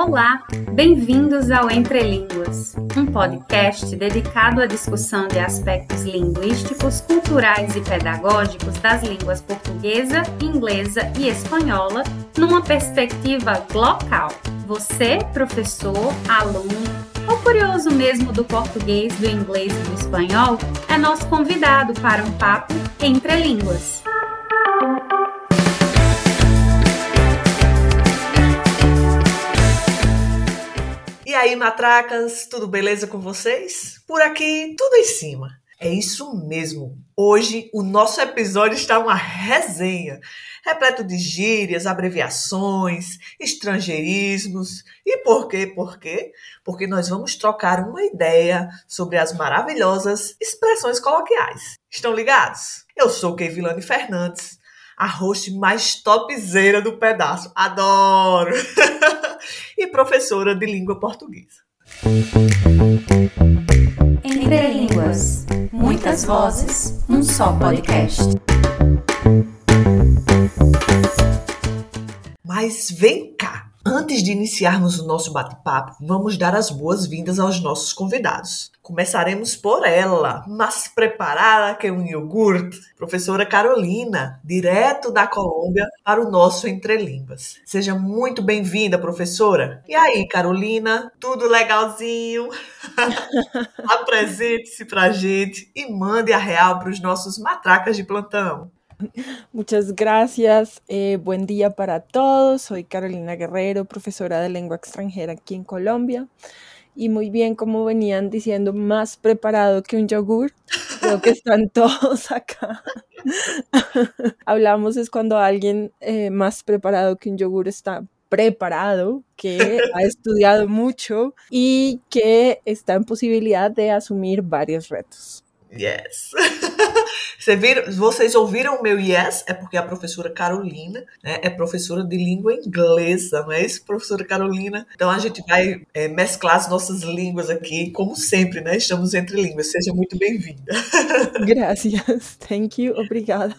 Olá, bem-vindos ao Entre Línguas, um podcast dedicado à discussão de aspectos linguísticos, culturais e pedagógicos das línguas portuguesa, inglesa e espanhola numa perspectiva local. Você, professor, aluno ou curioso mesmo do português, do inglês e do espanhol, é nosso convidado para um papo entre línguas. Aí, matracas, tudo beleza com vocês? Por aqui, tudo em cima. É isso mesmo. Hoje o nosso episódio está uma resenha, repleto de gírias, abreviações, estrangeirismos. E por quê? Por quê? Porque nós vamos trocar uma ideia sobre as maravilhosas expressões coloquiais. Estão ligados? Eu sou Kevilane Fernandes, a host mais topzeira do pedaço. Adoro! e professora de língua portuguesa. Entre Línguas. Muitas vozes, um só podcast. Mas vem cá! Antes de iniciarmos o nosso bate-papo, vamos dar as boas-vindas aos nossos convidados. Começaremos por ela, mais preparada que um iogurte, professora Carolina, direto da Colômbia para o nosso Entre Línguas. Seja muito bem-vinda, professora. E aí, Carolina, tudo legalzinho? Apresente-se a gente e mande a real para os nossos matracas de plantão. Muchas gracias. Eh, buen día para todos. Soy Carolina Guerrero, profesora de lengua extranjera aquí en Colombia. Y muy bien, como venían diciendo, más preparado que un yogur. Creo que están todos acá. Hablamos es cuando alguien eh, más preparado que un yogur está preparado, que ha estudiado mucho y que está en posibilidad de asumir varios retos. Yes. Você viram, vocês ouviram o meu yes? É porque a professora Carolina né, é professora de língua inglesa, não é isso, professora Carolina? Então a gente vai é, mesclar as nossas línguas aqui, como sempre, né? Estamos entre línguas. Seja muito bem-vinda. Gracias. Thank you. Obrigada.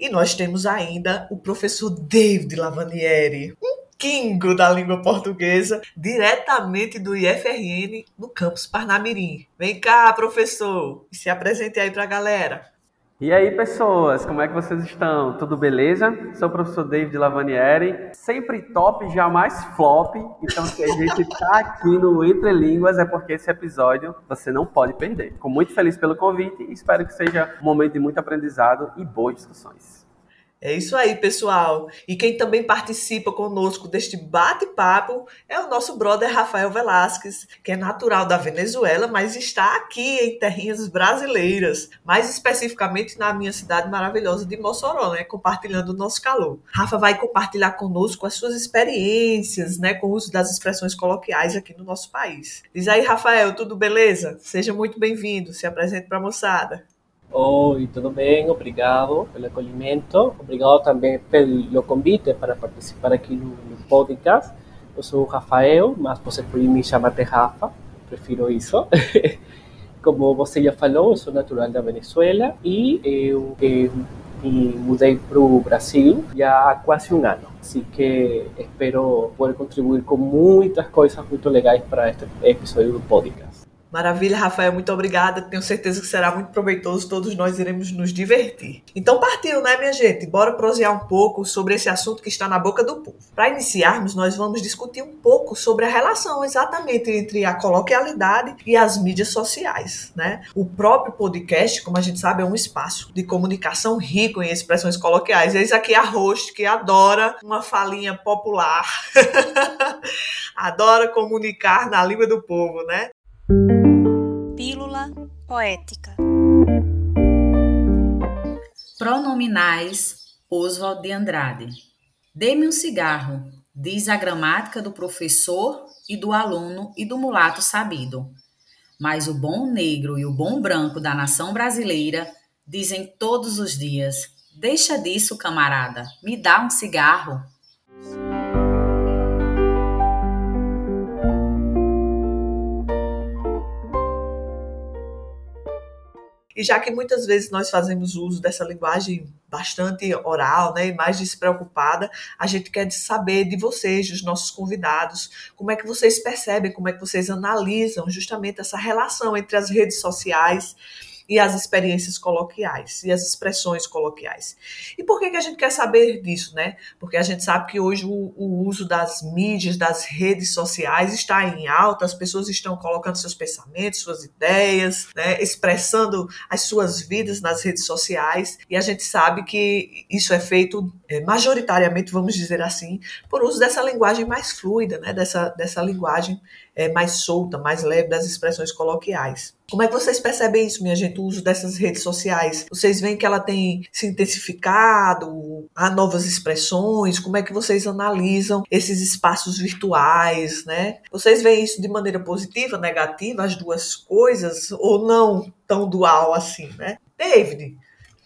E nós temos ainda o professor David Lavanieri, um Kingo da língua portuguesa, diretamente do IFRN no campus Parnamirim. Vem cá, professor, se apresente aí para a galera. E aí, pessoas, como é que vocês estão? Tudo beleza? Sou o professor David Lavanieri, sempre top, jamais flop. Então, se a gente está aqui no Entre Línguas, é porque esse episódio você não pode perder. Fico muito feliz pelo convite e espero que seja um momento de muito aprendizado e boas discussões. É isso aí, pessoal. E quem também participa conosco deste bate-papo é o nosso brother Rafael Velasquez, que é natural da Venezuela, mas está aqui em terrinhas brasileiras, mais especificamente na minha cidade maravilhosa de Mossoró, né, compartilhando o nosso calor. Rafa vai compartilhar conosco as suas experiências, né, com o uso das expressões coloquiais aqui no nosso país. Diz aí, Rafael, tudo beleza? Seja muito bem-vindo. Se apresente para a moçada. Oi, tudo bem? Obrigado pelo acolhimento. Obrigado também pelo convite para participar aqui no, podcast. Eu sou o Rafael, mas você pode me chamar de Rafa, prefiro isso. Como você já falou, eu sou natural da Venezuela e eu, eu me para o Brasil já há quase um ano. Assim que espero poder contribuir com muitas coisas muito legais para este episódio do podcast. Maravilha, Rafael, muito obrigada. Tenho certeza que será muito proveitoso. Todos nós iremos nos divertir. Então partiu, né, minha gente? Bora prosear um pouco sobre esse assunto que está na boca do povo. Para iniciarmos, nós vamos discutir um pouco sobre a relação exatamente entre a coloquialidade e as mídias sociais, né? O próprio podcast, como a gente sabe, é um espaço de comunicação rico em expressões coloquiais. Eis aqui a host que adora uma falinha popular. adora comunicar na língua do povo, né? Poética. Pronominais Oswald de Andrade. Dê-me um cigarro, diz a gramática do professor e do aluno e do mulato sabido. Mas o bom negro e o bom branco da nação brasileira dizem todos os dias: Deixa disso, camarada, me dá um cigarro. E já que muitas vezes nós fazemos uso dessa linguagem bastante oral, né, e mais despreocupada, a gente quer saber de vocês, dos nossos convidados, como é que vocês percebem, como é que vocês analisam justamente essa relação entre as redes sociais e as experiências coloquiais e as expressões coloquiais. E por que, que a gente quer saber disso, né? Porque a gente sabe que hoje o, o uso das mídias, das redes sociais está em alta, as pessoas estão colocando seus pensamentos, suas ideias, né? expressando as suas vidas nas redes sociais, e a gente sabe que isso é feito é, majoritariamente, vamos dizer assim, por uso dessa linguagem mais fluida, né? dessa, dessa linguagem é, mais solta, mais leve das expressões coloquiais. Como é que vocês percebem isso, minha gente, o uso dessas redes sociais? Vocês veem que ela tem se intensificado, há novas expressões? Como é que vocês analisam esses espaços virtuais, né? Vocês veem isso de maneira positiva, negativa, as duas coisas, ou não tão dual assim, né? David,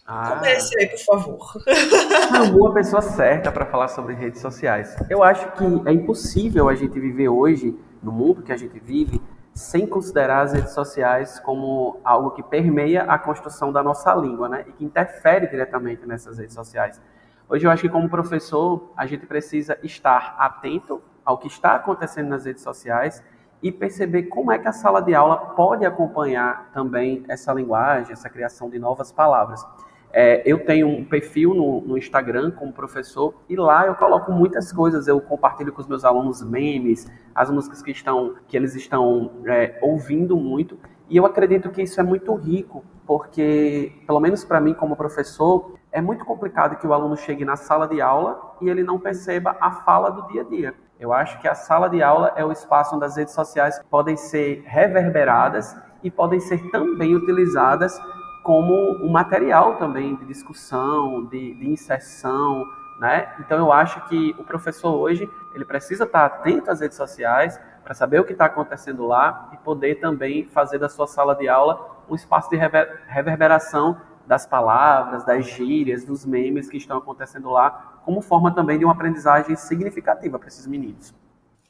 ah. Comece aí, por favor. Chamou a pessoa certa para falar sobre redes sociais. Eu acho que é impossível a gente viver hoje no mundo que a gente vive, sem considerar as redes sociais como algo que permeia a construção da nossa língua, né? E que interfere diretamente nessas redes sociais. Hoje eu acho que como professor, a gente precisa estar atento ao que está acontecendo nas redes sociais e perceber como é que a sala de aula pode acompanhar também essa linguagem, essa criação de novas palavras. É, eu tenho um perfil no, no, Instagram como professor e lá eu coloco muitas coisas. Eu compartilho com os meus alunos memes, as músicas que estão que eles estão é, ouvindo muito. E eu acredito que isso é muito rico, porque pelo menos para mim como professor é muito complicado que o aluno chegue na sala de aula e ele não perceba a fala do dia a dia. Eu acho que a sala de aula é o espaço onde as redes sociais podem ser reverberadas e podem ser também utilizadas como um material também de discussão, de, de inserção, né? Então eu acho que o professor hoje ele precisa estar atento às redes sociais para saber o que está acontecendo lá e poder também fazer da sua sala de aula um espaço de rever, reverberação das palavras, das gírias, dos memes que estão acontecendo lá, como forma também de uma aprendizagem significativa para esses meninos.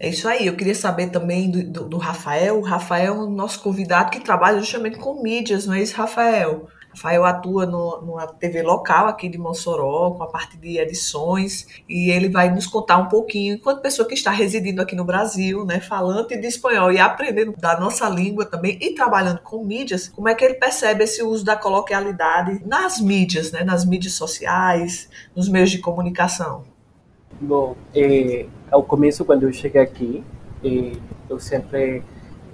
É isso aí, eu queria saber também do, do, do Rafael. O Rafael é o nosso convidado que trabalha justamente com mídias, não é isso, Rafael? Rafael atua no, numa TV local aqui de Mossoró, com a parte de edições, e ele vai nos contar um pouquinho, enquanto pessoa que está residindo aqui no Brasil, né, falante de espanhol e aprendendo da nossa língua também, e trabalhando com mídias, como é que ele percebe esse uso da coloquialidade nas mídias, né, nas mídias sociais, nos meios de comunicação. Bom, eh, ao começo, quando eu cheguei aqui, eh, eu sempre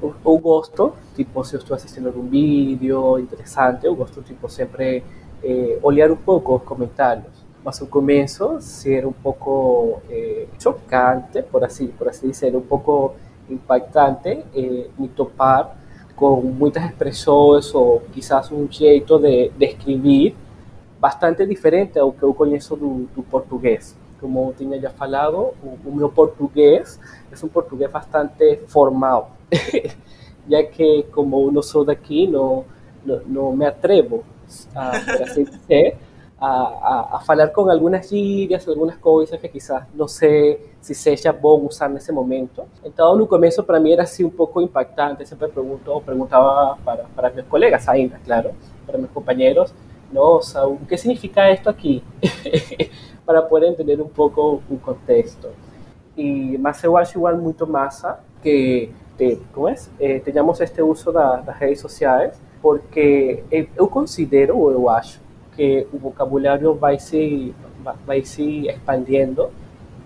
eu, eu, gosto, tipo, se eu estou assistindo algum vídeo interessante, eu gosto, tipo, sempre eh, olhar um pouco os comentários. Mas o começo ser um pouco eh, chocante, por assim, por assim dizer, um pouco impactante, eh, me topar com muitas expressões ou quizás um jeito de, de escrever bastante diferente ao que eu conheço do, do português como tinha já falado, o, o meu português é um português bastante formal, já que como não sou daqui, não, não, não me atrevo, a, a, a, a, falar com algumas gírias, algumas coisas que quizás não sei se seja bom usar nesse momento. Então, no começo, para mim, era assim um pouco impactante. Sempre pergunto, perguntava para, para meus colegas ainda, claro, para meus companheiros, nossa, o que significa isto aqui? para poder entender um pouco o contexto. E, mas eu acho igual muito massa que te, como? Eh, este uso da, das redes sociais, porque eu considero, ou eu acho, que o vocabulário vai se, vai se expandindo,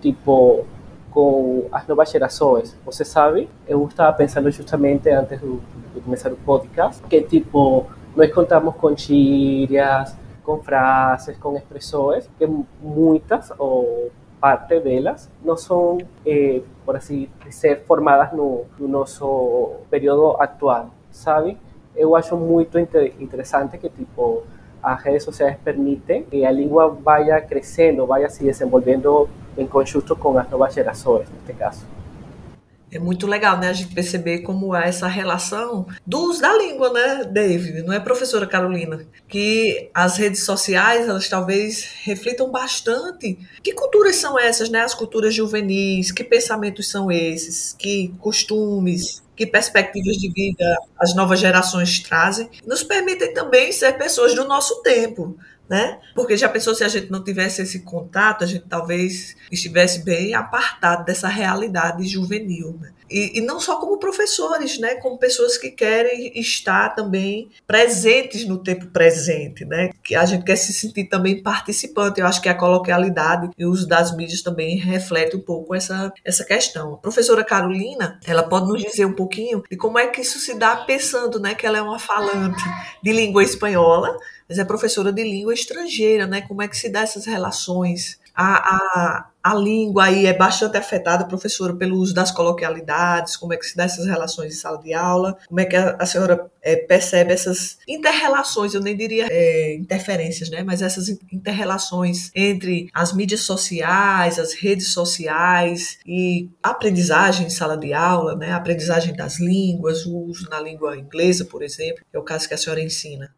tipo, com as novas gerações. Você sabe, eu estava pensando justamente antes de começar o podcast, que tipo, nós contamos com gírias, com frases, com expressões, que muitas ou parte delas não são, eh, por assim dizer, formadas no, no nosso período atual, sabe? Eu acho muito inter interessante que, tipo, as redes sociais permitem que a língua vaya crescendo, vaya se desenvolvendo em conjunto com as novas gerações, neste caso. É muito legal, né, a gente perceber como é essa relação do uso da língua, né, David? Não é, professora Carolina? Que as redes sociais, elas talvez reflitam bastante. Que culturas são essas, né? As culturas juvenis, que pensamentos são esses? Que costumes? que perspectivas de vida as novas gerações trazem, nos permitem também ser pessoas do nosso tempo, né? Porque já pensou se a gente não tivesse esse contato, a gente talvez estivesse bem apartado dessa realidade juvenil, né? E, e, não só como professores, né? Como pessoas que querem estar também presentes no tempo presente, né? Que a gente quer se sentir também participante. Eu acho que a coloquialidade e o uso das mídias também reflete um pouco essa, essa questão. A professora Carolina, ela pode nos dizer um pouquinho de como é que isso se dá pensando, né? Que ela é uma falante de língua espanhola, mas é professora de língua estrangeira, né? Como é que se dá essas relações? A, a, a língua aí é bastante afetada, professora, pelo uso das coloquialidades, como é que se dá essas relações em sala de aula, como é que a, a senhora é, percebe essas interrelações, eu nem diria é, interferências, né, mas essas interrelações entre as mídias sociais, as redes sociais e aprendizagem em sala de aula, né, aprendizagem das línguas, o uso na língua inglesa, por exemplo, é o caso que a senhora ensina.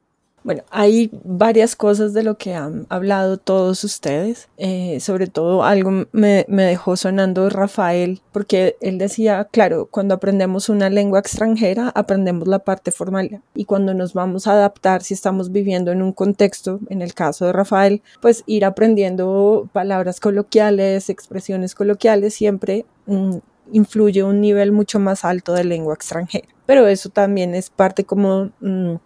Bueno, hay varias cosas de lo que han hablado todos ustedes. Eh, sobre todo algo me, me, dejó sonando Rafael, porque él decía, claro, cuando aprendemos una lengua extranjera, aprendemos la parte formal. Y cuando nos vamos a adaptar, si estamos viviendo en un contexto, en el caso de Rafael, pues ir aprendiendo palabras coloquiales, expresiones coloquiales, siempre mm, influye un nivel mucho más alto de lengua extranjera. Pero eso también es parte como... Mm,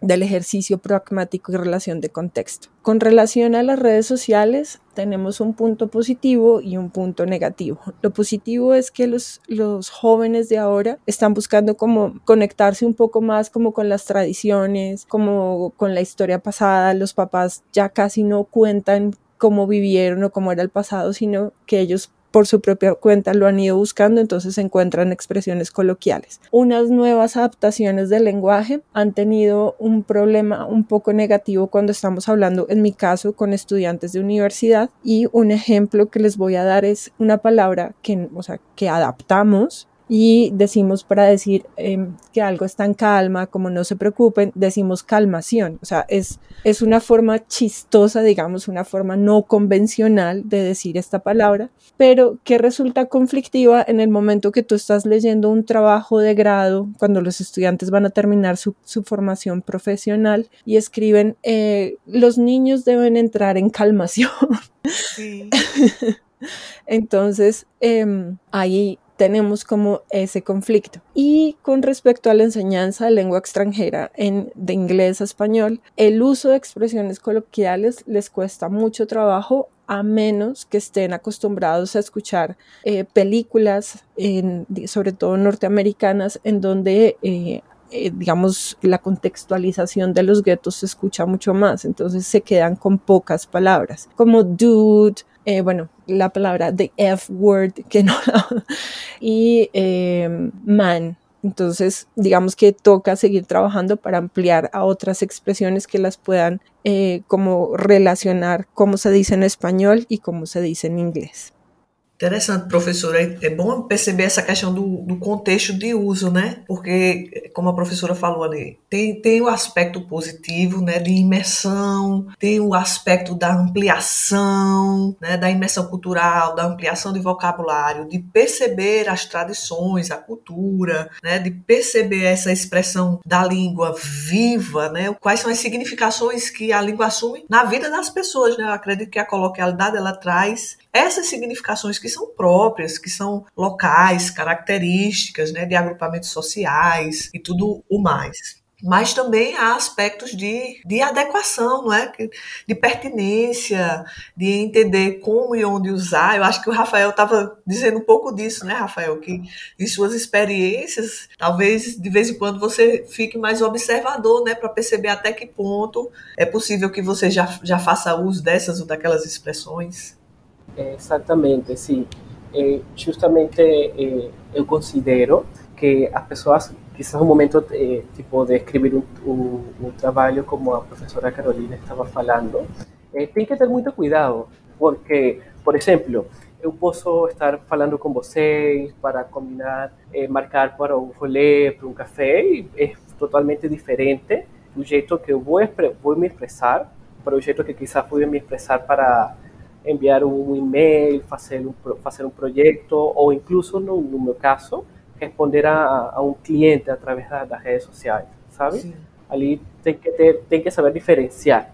del ejercicio pragmático y relación de contexto. Con relación a las redes sociales, tenemos un punto positivo y un punto negativo. Lo positivo es que los, los jóvenes de ahora están buscando como conectarse un poco más como con las tradiciones, como con la historia pasada. Los papás ya casi no cuentan cómo vivieron o cómo era el pasado, sino que ellos por su propia cuenta lo han ido buscando, entonces se encuentran expresiones coloquiales. Unas nuevas adaptaciones del lenguaje han tenido un problema un poco negativo cuando estamos hablando, en mi caso, con estudiantes de universidad y un ejemplo que les voy a dar es una palabra que, o sea, que adaptamos y decimos para decir em, que algo está en calma, como no se preocupen, decimos calmación. O sea, es, es una forma chistosa, digamos, una forma no convencional de decir esta palabra, pero que resulta conflictiva en el momento que tú estás leyendo un trabajo de grado, cuando los estudiantes van a terminar su, su formación profesional y escriben, eh, los niños deben entrar en calmación. Sí. Entonces, eh, ahí tenemos como ese conflicto. Y con respecto a la enseñanza de lengua extranjera en, de inglés a español, el uso de expresiones coloquiales les cuesta mucho trabajo a menos que estén acostumbrados a escuchar eh, películas, en, sobre todo norteamericanas, en donde eh, eh, digamos, la contextualización de los guetos se escucha mucho más, entonces se quedan con pocas palabras, como dude, eh, bueno, la palabra the F word, que no, y eh, man. Entonces, digamos que toca seguir trabajando para ampliar a otras expresiones que las puedan eh, como relacionar cómo se dice en español y cómo se dice en inglés. Interessante, professora. É bom perceber essa questão do, do, contexto de uso, né? Porque, como a professora falou ali, tem, tem o aspecto positivo, né? De imersão, tem o aspecto da ampliação, né? Da imersão cultural, da ampliação de vocabulário, de perceber as tradições, a cultura, né? De perceber essa expressão da língua viva, né? Quais são as significações que a língua assume na vida das pessoas, né? Eu acredito que a coloquialidade, ela traz essas significações que são próprias, que são locais, características né, de agrupamentos sociais e tudo o mais. Mas também há aspectos de, de adequação, não é? de pertinência, de entender como e onde usar. Eu acho que o Rafael estava dizendo um pouco disso, né, Rafael? Que em suas experiências, talvez de vez em quando você fique mais observador, né, para perceber até que ponto é possível que você já, já faça uso dessas ou daquelas expressões. Exatamente, sim. É, justamente é, eu considero que as pessoas, quizás um momento é, tipo de escrever um, um, um, trabalho como a professora Carolina estava falando, tem que ter muito cuidado, porque, por exemplo, eu posso estar falando com vocês para combinar, marcar para um rolê, para um café, e é totalmente diferente do jeito que eu vou, vou me expressar, para o jeito que quizás vou me expressar para enviar um e-mail, fazer um, fazer um projeto, ou incluso, no, no meu caso, responder a, a um cliente através da, das redes sociais, sabe? Sim. Ali tem que ter, tem que saber diferenciar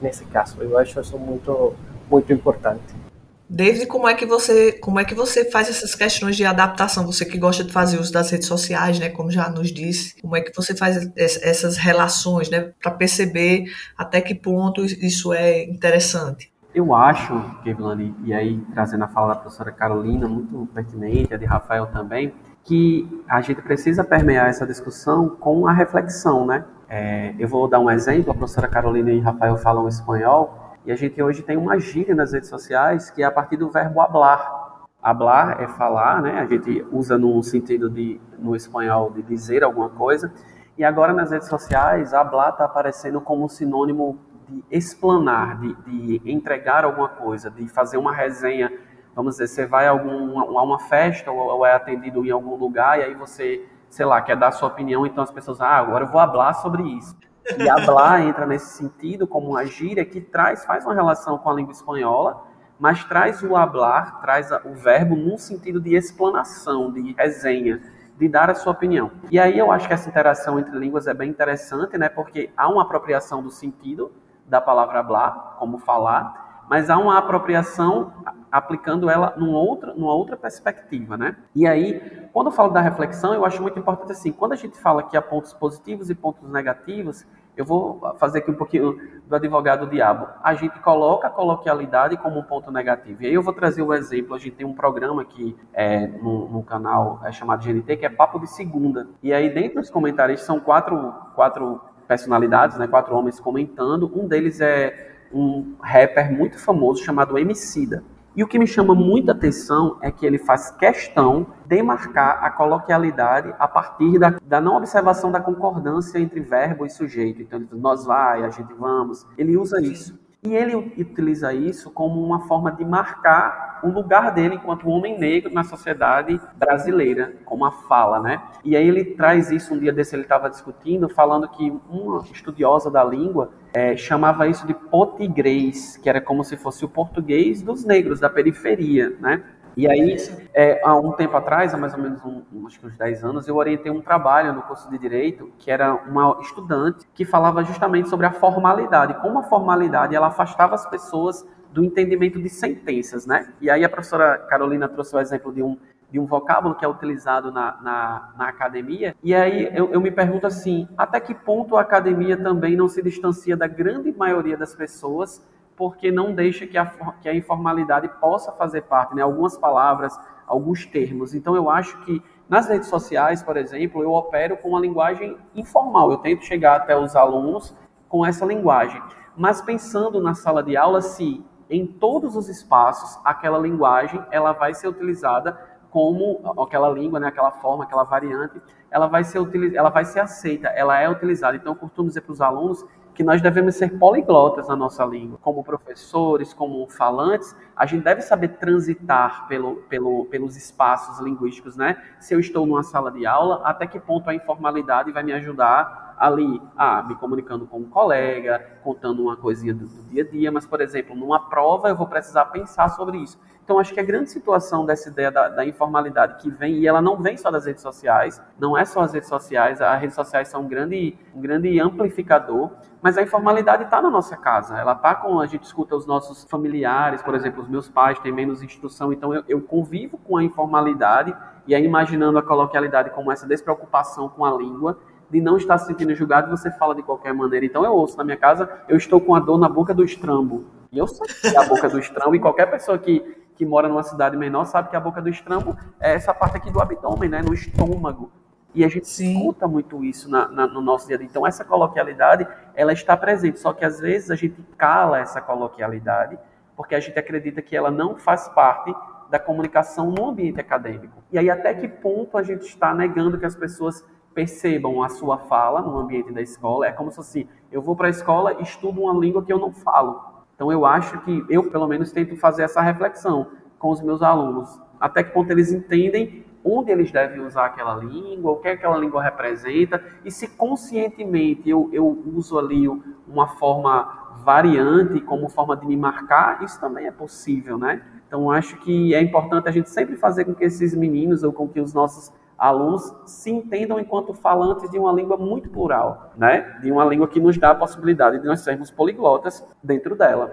nesse caso. Eu acho isso muito muito importante. David, como é que você como é que você faz essas questões de adaptação? Você que gosta de fazer uso das redes sociais, né? Como já nos disse, como é que você faz essas relações, né? Para perceber até que ponto isso é interessante? Eu acho, Kevlani, e aí trazendo a fala da professora Carolina, muito pertinente, a de Rafael também, que a gente precisa permear essa discussão com a reflexão, né? É, eu vou dar um exemplo, a professora Carolina e Rafael falam espanhol, e a gente hoje tem uma gíria nas redes sociais que é a partir do verbo hablar. Hablar é falar, né? A gente usa no sentido de, no espanhol, de dizer alguma coisa. E agora nas redes sociais, hablar está aparecendo como sinônimo de explanar, de, de, entregar alguma coisa, de fazer uma resenha. Vamos dizer, você vai a, algum, a uma festa ou, ou, é atendido em algum lugar e aí você, sei lá, quer dar sua opinião, então as pessoas, ah, agora eu vou falar sobre isso. E hablar entra nesse sentido como uma gíria que traz, faz uma relação com a língua espanhola, mas traz o hablar, traz o verbo num sentido de explanação, de resenha, de dar a sua opinião. E aí eu acho que essa interação entre línguas é bem interessante, né? Porque há uma apropriação do sentido, da palavra hablar, como falar, mas há uma apropriação aplicando ela numa outra, numa outra perspectiva, né? E aí, quando eu falo da reflexão, eu acho muito importante assim, quando a gente fala que há pontos positivos e pontos negativos, eu vou fazer aqui um pouquinho do advogado diabo. A gente coloca a coloquialidade como um ponto negativo. E aí eu vou trazer um exemplo. A gente tem um programa aqui é, no, no, canal é chamado GNT, que é Papo de Segunda. E aí, dentro dos comentários, são quatro, quatro personalidades, né, quatro homens comentando. Um deles é um rapper muito famoso chamado Emicida. E o que me chama muita atenção é que ele faz questão de marcar a coloquialidade a partir da, da não observação da concordância entre verbo e sujeito. Então, nós vai, a gente vamos. Ele usa isso. E ele utiliza isso como uma forma de marcar o lugar dele enquanto homem negro na sociedade brasileira, como a fala, né? E aí ele traz isso, um dia desse ele estava discutindo, falando que uma estudiosa da língua é, chamava isso de potigrês, que era como se fosse o português dos negros, da periferia, né? E aí, é, há um tempo atrás, há mais ou menos um, acho que uns 10 anos, eu orientei um trabalho no curso de Direito, que era uma estudante que falava justamente sobre a formalidade, como a formalidade ela afastava as pessoas do entendimento de sentenças, né? E aí a professora Carolina trouxe o exemplo de um, de um vocábulo que é utilizado na, na, na academia. E aí eu, eu, me pergunto assim, até que ponto a academia também não se distancia da grande maioria das pessoas porque não deixa que a, que a informalidade possa fazer parte, né? Algumas palavras, alguns termos. Então eu acho que nas redes sociais, por exemplo, eu opero com uma linguagem informal. Eu tento chegar até os alunos com essa linguagem. Mas pensando na sala de aula, se em todos os espaços aquela linguagem ela vai ser utilizada como aquela língua, né, aquela forma, aquela variante, ela vai ser ela vai ser aceita, ela é utilizada. Então eu costumo dizer para os alunos que nós devemos ser poliglotas na nossa língua. Como professores, como falantes, a gente deve saber transitar pelo, pelo, pelos espaços linguísticos, né? Se eu estou numa sala de aula, até que ponto a informalidade vai me ajudar ali, ah, me comunicando com um colega, contando uma coisinha do, do dia a dia, mas, por exemplo, numa prova eu vou precisar pensar sobre isso. Então, acho que a grande situação dessa ideia da, da, informalidade que vem, e ela não vem só das redes sociais, não é só as redes sociais, as redes sociais são um grande, um grande amplificador, mas a informalidade está na nossa casa, ela está com, a gente escuta os nossos familiares, por exemplo, os meus pais têm menos instrução, então eu, eu convivo com a informalidade, e aí imaginando a coloquialidade como essa despreocupação com a língua, de não estar se sentindo julgado, você fala de qualquer maneira. Então eu ouço na minha casa, eu estou com a dor na boca do estrambo. E eu sei que é a boca do estrambo, e qualquer pessoa que que mora numa cidade menor sabe que a boca do estrambo é essa parte aqui do abdômen, né, no estômago. E a gente Sim. escuta muito isso na, na, no nosso dia a dia. Então, essa coloquialidade, ela está presente. Só que, às vezes, a gente cala essa coloquialidade porque a gente acredita que ela não faz parte da comunicação no ambiente acadêmico. E aí, até que ponto a gente está negando que as pessoas percebam a sua fala no ambiente da escola? É como se assim, eu vou para a escola e estudo uma língua que eu não falo. Então eu acho que eu, pelo menos, tento fazer essa reflexão com os meus alunos, até que ponto eles entendem onde eles devem usar aquela língua, o que aquela língua representa, e se conscientemente eu, eu uso ali uma forma variante como forma de me marcar, isso também é possível, né? Então acho que é importante a gente sempre fazer com que esses meninos ou com que os nossos alunos se entendam enquanto falantes de uma língua muito plural, né? De uma língua que nos dá a possibilidade de nós sermos poliglotas dentro dela.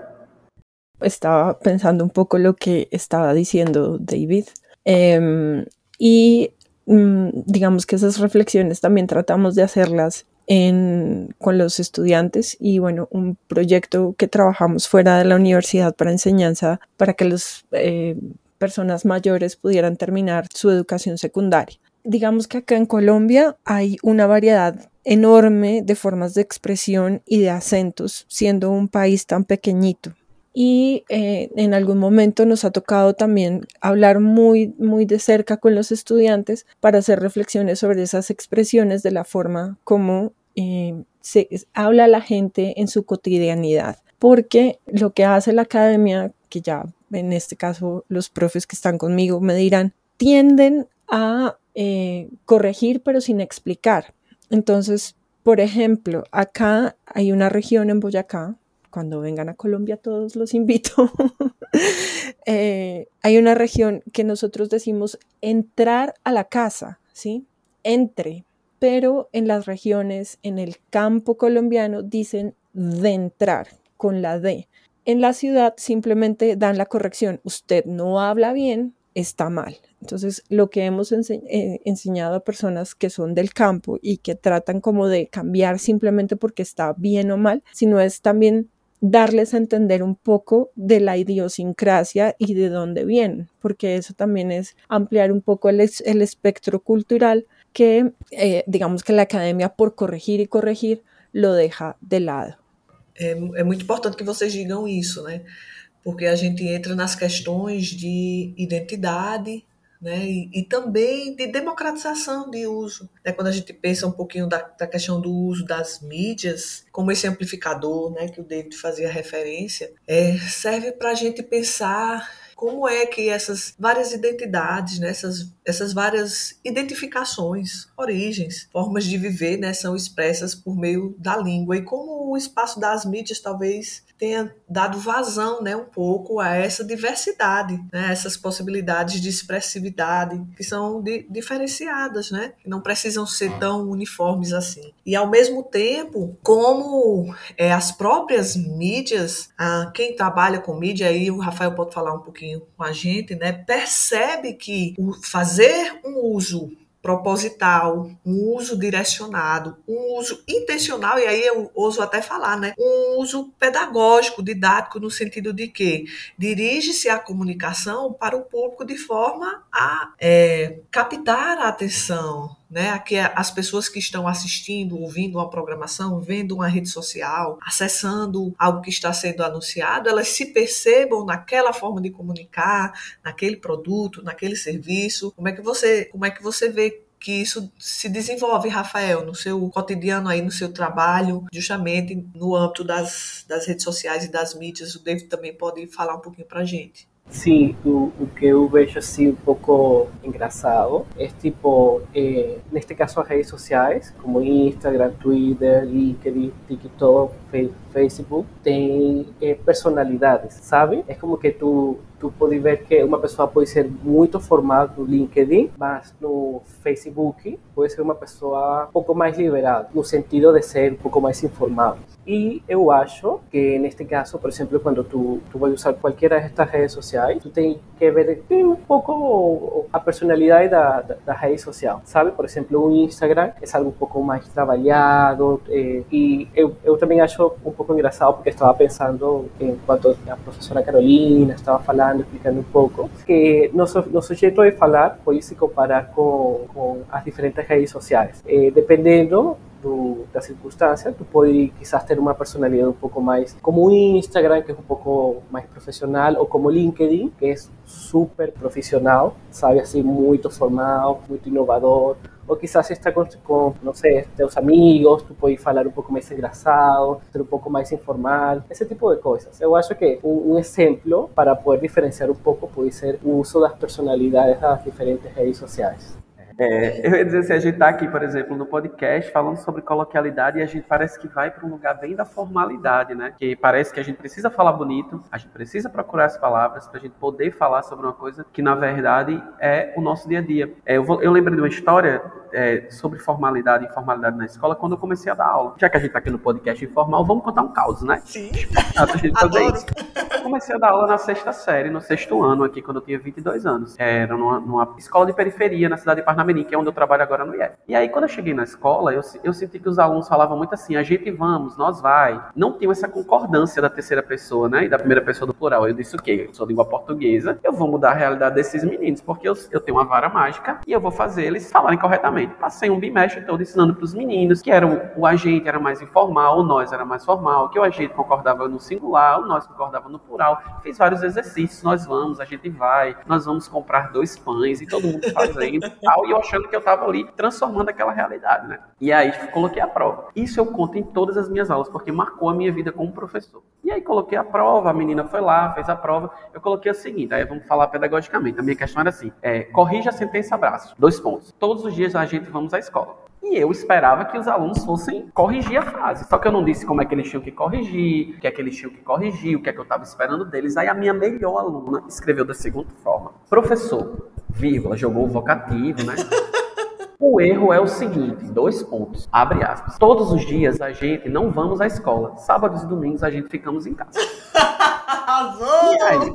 Estaba pensando un poco lo que estaba diciendo David y mm, digamos que esas reflexiones también tratamos de hacerlas con los estudiantes y bueno, un proyecto que trabajamos fuera de la universidad para enseñanza para que las eh, personas mayores pudieran terminar su educación secundaria. Digamos que acá en Colombia hay una variedad enorme de formas de expresión y de acentos, siendo un país tan pequeñito y eh, en algún momento nos ha tocado también hablar muy, muy de cerca con los estudiantes para hacer reflexiones sobre esas expresiones de la forma como eh, se habla la gente en su cotidianidad. Porque lo que hace la academia, que ya en este caso los profes que están conmigo me dirán, tienden a eh, corregir pero sin explicar. Entonces, por ejemplo, acá hay una región en Boyacá cuando vengan a Colombia todos los invito. eh, hay una región que nosotros decimos entrar a la casa, ¿sí? Entre, pero en las regiones, en el campo colombiano, dicen de entrar con la D. En la ciudad simplemente dan la corrección, usted no habla bien, está mal. Entonces, lo que hemos eh, enseñado a personas que son del campo y que tratan como de cambiar simplemente porque está bien o mal, sino es también darles a entender un poco de la idiosincrasia y de dónde vienen, porque eso también es ampliar un poco el espectro cultural que eh, digamos que la academia por corregir e corregir lo deja de lado. É, é muito importante que vocês digam isso, né? Porque a gente entra nas questões de identidade, né? E, e, também de democratização de uso. Né? Quando a gente pensa um pouquinho da, da, questão do uso das mídias, como esse amplificador né, que o David fazia referência, é, serve para a gente pensar como é que essas várias identidades, né, essas, essas várias identificações, origens, formas de viver né, são expressas por meio da língua e como o espaço das mídias talvez tenha dado vazão né, um pouco a essa diversidade, né, essas possibilidades de expressividade que são de, diferenciadas, né, que não precisam ser tão uniformes assim. E ao mesmo tempo, como é, as próprias mídias, a, quem trabalha com mídia, aí o Rafael pode falar um pouquinho com a gente, né, percebe que fazer um uso proposital, um uso direcionado, um uso intencional, e aí eu ouso até falar, né? Um uso pedagógico, didático, no sentido de que dirige-se a comunicação para o público de forma a é, captar a atenção, né? Que as pessoas que estão assistindo, ouvindo uma programação, vendo uma rede social, acessando algo que está sendo anunciado, elas se percebam naquela forma de comunicar, naquele produto, naquele serviço. Como é que você, como é que você vê que isso se desenvolve, Rafael, no seu cotidiano aí, no seu trabalho, justamente no âmbito das, das redes sociais e das mídias. O David também pode falar um pouquinho para a gente. Sim, o, que eu vejo assim um pouco engraçado é tipo, eh, neste caso as redes sociais, como Instagram, Twitter, LinkedIn, TikTok, Facebook, tem eh, personalidades, sabe? É como que tu tu pode ver que uma pessoa pode ser muito formada no LinkedIn, mas no Facebook pode ser uma pessoa um pouco mais liberal, no sentido de ser um pouco mais informado. E eu acho que neste caso, por exemplo, quando tu, tu vai usar qualquer destas redes sociais, tu tem que ver um pouco a personalidade da, da, da, rede social, sabe? Por exemplo, o Instagram é algo um pouco mais trabalhado eh, e eu, eu também acho um pouco engraçado porque estava pensando enquanto a professora Carolina estava falando explicando um pouco, que nosso, nosso jeito de falar pode se comparar com, com as diferentes redes sociais. Eh, dependendo do, da circunstância, tu quizás ter uma personalidade um pouco mais como Instagram, que é um pouco mais profissional, ou como LinkedIn, que é super profissional, sabe, assim, muito formal, muito inovador, ou quizás está com, com, não sei, amigos, tu pode falar um pouco mais engraçado, ser um pouco mais informal, esse tipo de coisas. Eu acho que um, um exemplo para poder diferenciar um pouco pode ser o uso das personalidades das diferentes redes sociais. É, eu ia dizer assim, a gente está aqui, por exemplo, no podcast falando sobre coloquialidade e a gente parece que vai para um lugar bem da formalidade, né? Que parece que a gente precisa falar bonito, a gente precisa procurar as palavras para a gente poder falar sobre uma coisa que na verdade é o nosso dia a dia. É, eu, vou, eu lembrei de uma história é, sobre formalidade e informalidade na escola quando eu comecei a dar aula. Já que a gente está aqui no podcast informal, vamos contar um caos, né? Sim. A gente fazer isso. Eu comecei a dar aula na sexta série, no sexto ano, aqui quando eu tinha 22 anos. Era numa, numa escola de periferia na cidade de Parnamirim, que é onde eu trabalho agora no IEF. E aí, quando eu cheguei na escola, eu, eu senti que os alunos falavam muito assim: a gente vamos, nós vai. Não tinham essa concordância da terceira pessoa, né? E da primeira pessoa do plural. Eu disse o quê? Eu sou língua portuguesa, eu vou mudar a realidade desses meninos, porque eu, eu tenho uma vara mágica e eu vou fazer eles falarem corretamente. Passei um bimestre todo ensinando para os meninos que eram, o agente era mais informal, o nós era mais formal, que o agente concordava no singular, o nós concordava no plural. Fiz vários exercícios, nós vamos, a gente vai, nós vamos comprar dois pães e todo mundo fazendo tal, e eu achando que eu estava ali transformando aquela realidade, né? E aí coloquei a prova. Isso eu conto em todas as minhas aulas, porque marcou a minha vida como professor. E aí coloquei a prova, a menina foi lá, fez a prova, eu coloquei o seguinte, aí vamos falar pedagogicamente. A minha questão era assim, é, corrija a sentença abraço. Dois pontos. Todos os dias a gente vamos à escola. E eu esperava que os alunos fossem corrigir a frase. Só que eu não disse como é que eles tinham que corrigir, o que é que eles tinham que corrigir, o que é que eu estava esperando deles. Aí a minha melhor aluna escreveu da seguinte forma: Professor, vírgula, jogou o vocativo, né? O erro é o seguinte, dois pontos, abre aspas. Todos os dias a gente não vamos à escola. Sábados e domingos a gente ficamos em casa. E aí,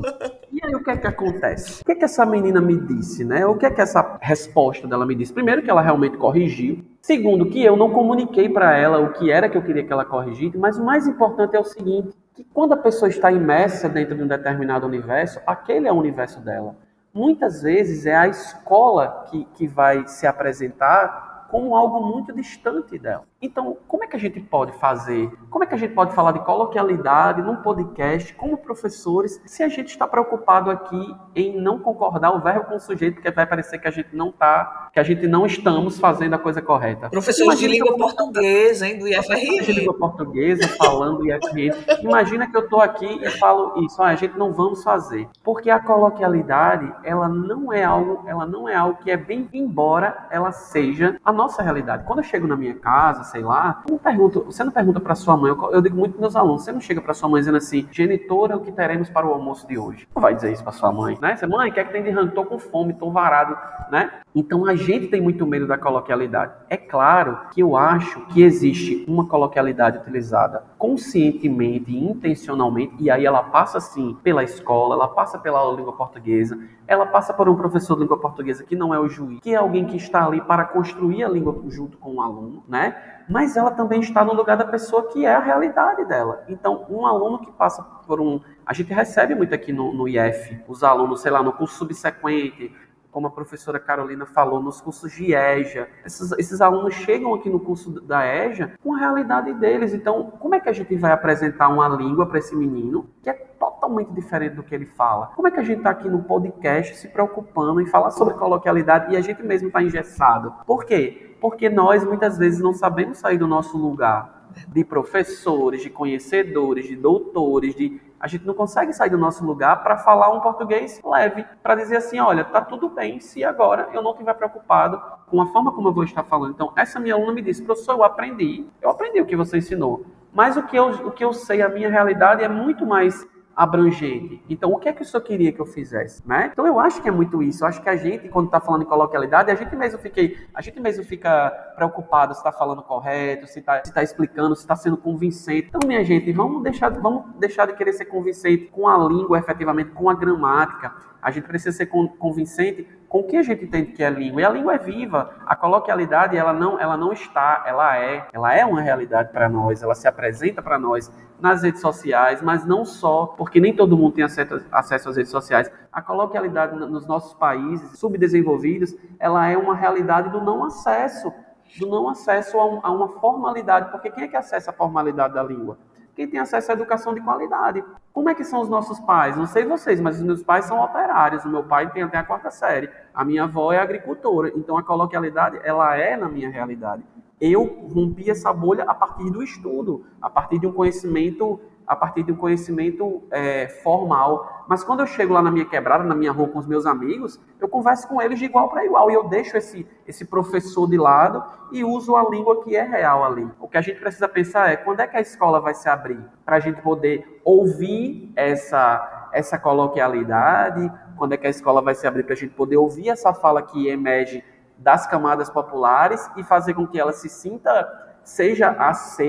e aí o que é que acontece? O que é que essa menina me disse, né? O que é que essa resposta dela me disse? Primeiro que ela realmente corrigiu. Segundo que eu não comuniquei para ela o que era que eu queria que ela corrigisse, mas o mais importante é o seguinte, que quando a pessoa está imersa dentro de um determinado universo, aquele é o universo dela muitas vezes é a escola que, que vai se apresentar como algo muito distante dela. Então, como é que a gente pode fazer? Como é que a gente pode falar de coloquialidade num podcast como professores se a gente está preocupado aqui em não concordar o verbo com o sujeito, porque vai parecer que a gente não está, que a gente não estamos fazendo a coisa correta. Professores de língua portuguesa, hein, do IFRI. De língua portuguesa, falando IFRI. Imagina que eu estou aqui e falo isso, a gente não vamos fazer. Porque a coloquialidade, ela não é algo, ela não é algo que é bem embora ela seja a nossa realidade. Quando eu chego na minha casa, sei lá, não pergunto, você não pergunta para sua mãe, eu, eu digo muito para meus alunos, você não chega para sua mãe dizendo assim, genitora, o que teremos para o almoço de hoje? Não vai dizer isso para sua mãe, né? Você, mãe, o que é que tem de rango? Tô com fome, tô varado, né? Então a gente tem muito medo da coloquialidade. É claro que eu acho que existe uma coloquialidade utilizada conscientemente intencionalmente, e aí ela passa sim pela escola, ela passa pela língua portuguesa, ela passa por um professor de língua portuguesa que não é o juiz, que é alguém que está ali para construir a língua junto com o aluno, né? Mas ela também está no lugar da pessoa que é a realidade dela. Então, um aluno que passa por um. A gente recebe muito aqui no, no IF, os alunos, sei lá, no curso subsequente, como a professora Carolina falou, nos cursos de EJA. Esses, esses, alunos chegam aqui no curso da EJA com a realidade deles. Então, como é que a gente vai apresentar uma língua para esse menino que é totalmente diferente do que ele fala? Como é que a gente está aqui no podcast se preocupando em falar sobre coloquialidade e a gente mesmo está engessado? Por quê? Porque nós muitas vezes não sabemos sair do nosso lugar de professores, de conhecedores, de doutores, de a gente não consegue sair do nosso lugar para falar um português leve, para dizer assim, olha, tá tudo bem se agora eu não estiver preocupado com a forma como eu vou estar falando. Então, essa minha aluna me disse, professor, eu aprendi, eu aprendi o que você ensinou, mas o que eu, o que eu sei, a minha realidade é muito mais abrangente. Então, o que é que o senhor queria que eu fizesse? Né? Então, eu acho que é muito isso. Eu acho que a gente, quando está falando em coloquialidade, a gente mesmo fica, a gente mesmo fica preocupado se está falando correto, se está tá explicando, se está sendo convincente. Então, minha gente, vamos deixar, vamos deixar de querer ser convincente com a língua, efetivamente, com a gramática. A gente precisa ser convincente com o que a gente entende que é língua. E a língua é viva. A coloquialidade, ela não, ela não está, ela é. Ela é uma realidade para nós, ela se apresenta para nós nas redes sociais, mas não só, porque nem todo mundo tem acesso, acesso às redes sociais. A coloquialidade nos nossos países subdesenvolvidos, ela é uma realidade do não acesso, do não acesso a, um, a uma formalidade, porque quem é que acessa a formalidade da língua? Quem tem acesso à educação de qualidade. Como é que são os nossos pais? Não sei vocês, mas os meus pais são operários. O meu pai tem até a quarta série. A minha avó é agricultora. Então a coloquialidade, ela é na minha realidade. Eu rompi essa bolha a partir do estudo, a partir de um conhecimento a partir de um conhecimento é, formal. Mas quando eu chego lá na minha quebrada, na minha rua com os meus amigos, eu converso com eles de igual para igual e eu deixo esse, esse professor de lado e uso a língua que é real ali. O que a gente precisa pensar é quando é que a escola vai se abrir para a gente poder ouvir essa, essa coloquialidade, quando é que a escola vai se abrir para a gente poder ouvir essa fala que emerge das camadas populares e fazer com que ela se sinta seja,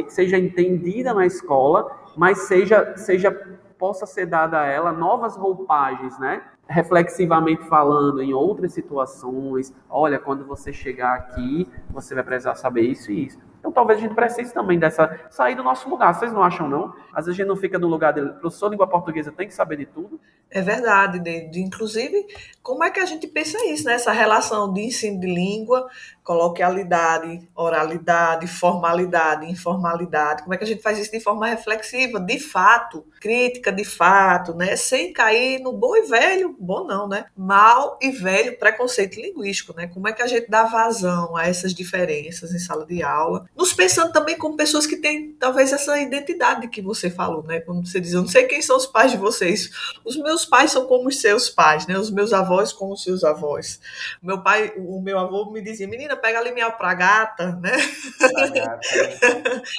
seja entendida na escola, mas seja, seja possa ser dada a ela novas roupagens, né? Reflexivamente falando em outras situações. Olha, quando você chegar aqui, você vai precisar saber isso e isso. Então talvez a gente precise também dessa sair do nosso lugar. Vocês não acham não? Às vezes a gente não fica no lugar dele. Professor de língua portuguesa tem que saber de tudo. É verdade, de, de, inclusive, como é que a gente pensa isso, né? Essa relação de ensino de língua, coloquialidade, oralidade, formalidade, informalidade. Como é que a gente faz isso de forma reflexiva, de fato, crítica de fato, né? Sem cair no bom e velho, bom não, né? Mal e velho preconceito linguístico, né? Como é que a gente dá vazão a essas diferenças em sala de aula? Nos pensando também como pessoas que têm talvez essa identidade que você falou, né? Quando você diz, eu não sei quem são os pais de vocês. Os meus pais são como os seus pais, né? Os meus avós como os seus avós. Meu pai, o meu avô me dizia, menina, pega ali minha pragata, né? Pragata.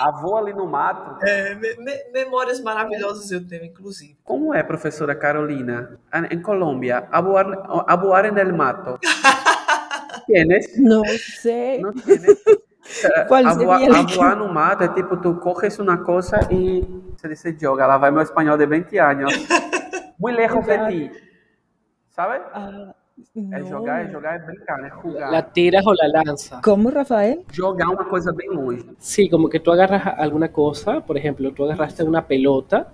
avô ali no mato. É, me, me, memórias maravilhosas eu tenho, inclusive. Como é, professora Carolina, em Colômbia, aboar, aboar en el mato? ¿Tienes? No sé. ¿No tienes? ¿Cuál avoar no mato é tipo, tu coges uma coisa e se dice joga. Lá vai meu espanhol de 20 anos. Muy lejos de ti. ¿Sabes? Ah. É jogar, é jogar, é brincar, né? Jugar. La tiras o la lanzas. ¿Cómo, Rafael? Jogar uma coisa bem longe. Sí, como que tú agarras alguna cosa, por ejemplo, tú agarraste una pelota